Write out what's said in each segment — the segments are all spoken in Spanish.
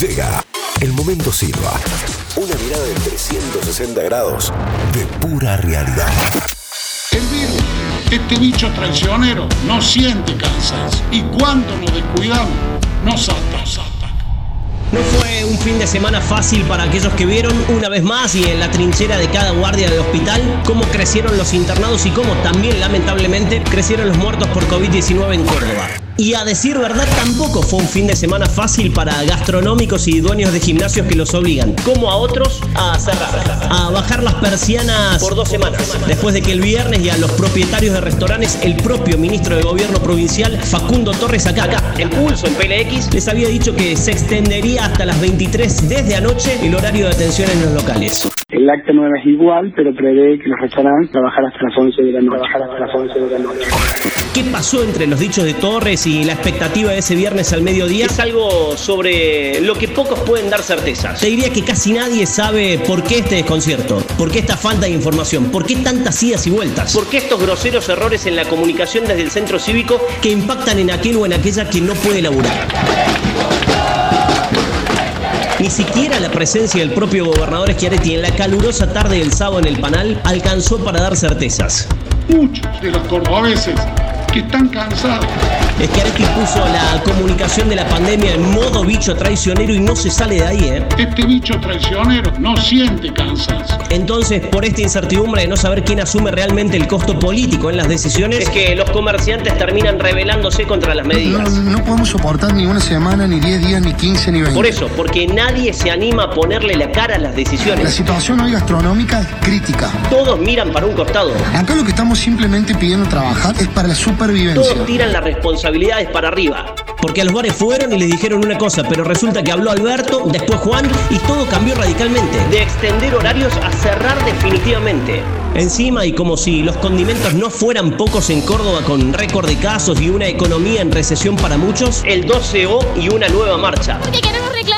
Llega el momento Silva. Una mirada de 360 grados de pura realidad. El virus, este bicho traicionero, no siente cansancio. Y cuando nos descuidamos, nos ataca. No fue un fin de semana fácil para aquellos que vieron una vez más y en la trinchera de cada guardia de hospital cómo crecieron los internados y cómo también lamentablemente crecieron los muertos por COVID-19 en Córdoba. Y a decir verdad, tampoco fue un fin de semana fácil para gastronómicos y dueños de gimnasios que los obligan, como a otros, a cerrar, a bajar las persianas por dos semanas. Después de que el viernes y a los propietarios de restaurantes, el propio ministro de Gobierno Provincial, Facundo Torres, acá, acá, en Pulso, en PLX, les había dicho que se extendería hasta las 23 desde anoche el horario de atención en los locales. El acta no es igual, pero prevé que los restaurantes trabajar hasta las 11 de la noche. Trabajar hasta las 11 de la noche. ¿Qué pasó entre los dichos de Torres y la expectativa de ese viernes al mediodía? Es algo sobre lo que pocos pueden dar certezas. Te diría que casi nadie sabe por qué este desconcierto, por qué esta falta de información, por qué tantas idas y vueltas, por qué estos groseros errores en la comunicación desde el centro cívico que impactan en aquel o en aquella que no puede laburar. Ni siquiera la presencia del propio gobernador Schiaretti en la calurosa tarde del sábado en el panel alcanzó para dar certezas. Muchos de los cordobeses que están cansados. Schiaretti puso la comunicación de la pandemia en modo bicho traicionero y no se sale de ahí, ¿eh? Este bicho traicionero no siente cansancio. Entonces, por esta incertidumbre de no saber quién asume realmente el costo político en las decisiones, es que los comerciantes terminan rebelándose contra las medidas. No, no podemos soportar ni una semana, ni 10 días, ni 15, ni 20. Por eso, porque nadie se anima a ponerle la cara a las La decisiones. situación hoy gastronómica es crítica. Todos miran para un costado. Acá lo que estamos simplemente pidiendo trabajar es para la supervivencia. Todos tiran las responsabilidades para arriba. Porque a los bares fueron y les dijeron una cosa, pero resulta que habló Alberto, después Juan y todo cambió radicalmente. De extender horarios a cerrar definitivamente. Encima, y como si los condimentos no fueran pocos en Córdoba con récord de casos y una economía en recesión para muchos, el 12O y una nueva marcha. Porque queremos reclamar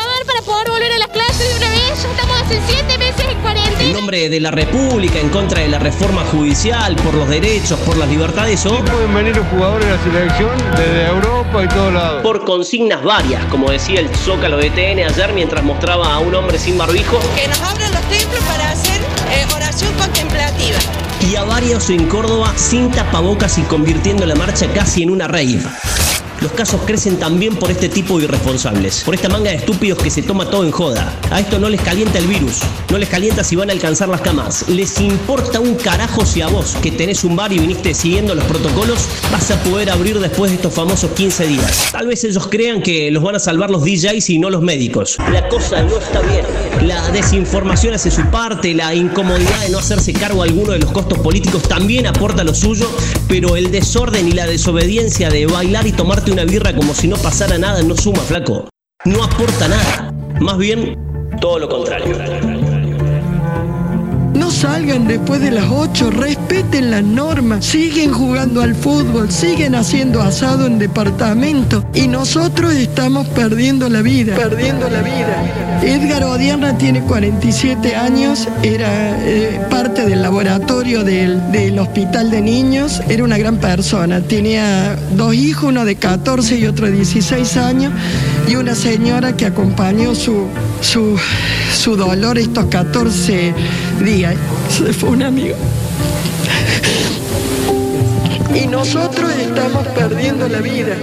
nombre de la República, en contra de la reforma judicial, por los derechos, por las libertades o Pueden venir los jugadores de la selección desde Europa y todos lados. por consignas varias, como decía el Zócalo de TN ayer mientras mostraba a un hombre sin barbijo, que nos abran los templos para hacer eh, oración contemplativa. y a varios en Córdoba sin tapabocas y convirtiendo la marcha casi en una rave. Los casos crecen también por este tipo de irresponsables, por esta manga de estúpidos que se toma todo en joda. A esto no les calienta el virus, no les calienta si van a alcanzar las camas. Les importa un carajo si a vos, que tenés un bar y viniste siguiendo los protocolos, vas a poder abrir después de estos famosos 15 días. Tal vez ellos crean que los van a salvar los DJs y no los médicos. La cosa no está bien. La desinformación hace su parte, la incomodidad de no hacerse cargo alguno de los costos políticos también aporta lo suyo, pero el desorden y la desobediencia de bailar y tomarte una birra como si no pasara nada no suma, flaco. No aporta nada. Más bien, todo lo contrario. No salgan después de las 8, respeten las normas, siguen jugando al fútbol, siguen haciendo asado en departamento y nosotros estamos perdiendo la vida, perdiendo la vida. Edgar Odiarna tiene 47 años, era eh, parte del laboratorio del, del hospital de niños, era una gran persona, tenía dos hijos, uno de 14 y otro de 16 años y una señora que acompañó su, su, su dolor estos 14 días. Se fue un amigo. Y nosotros estamos perdiendo la vida.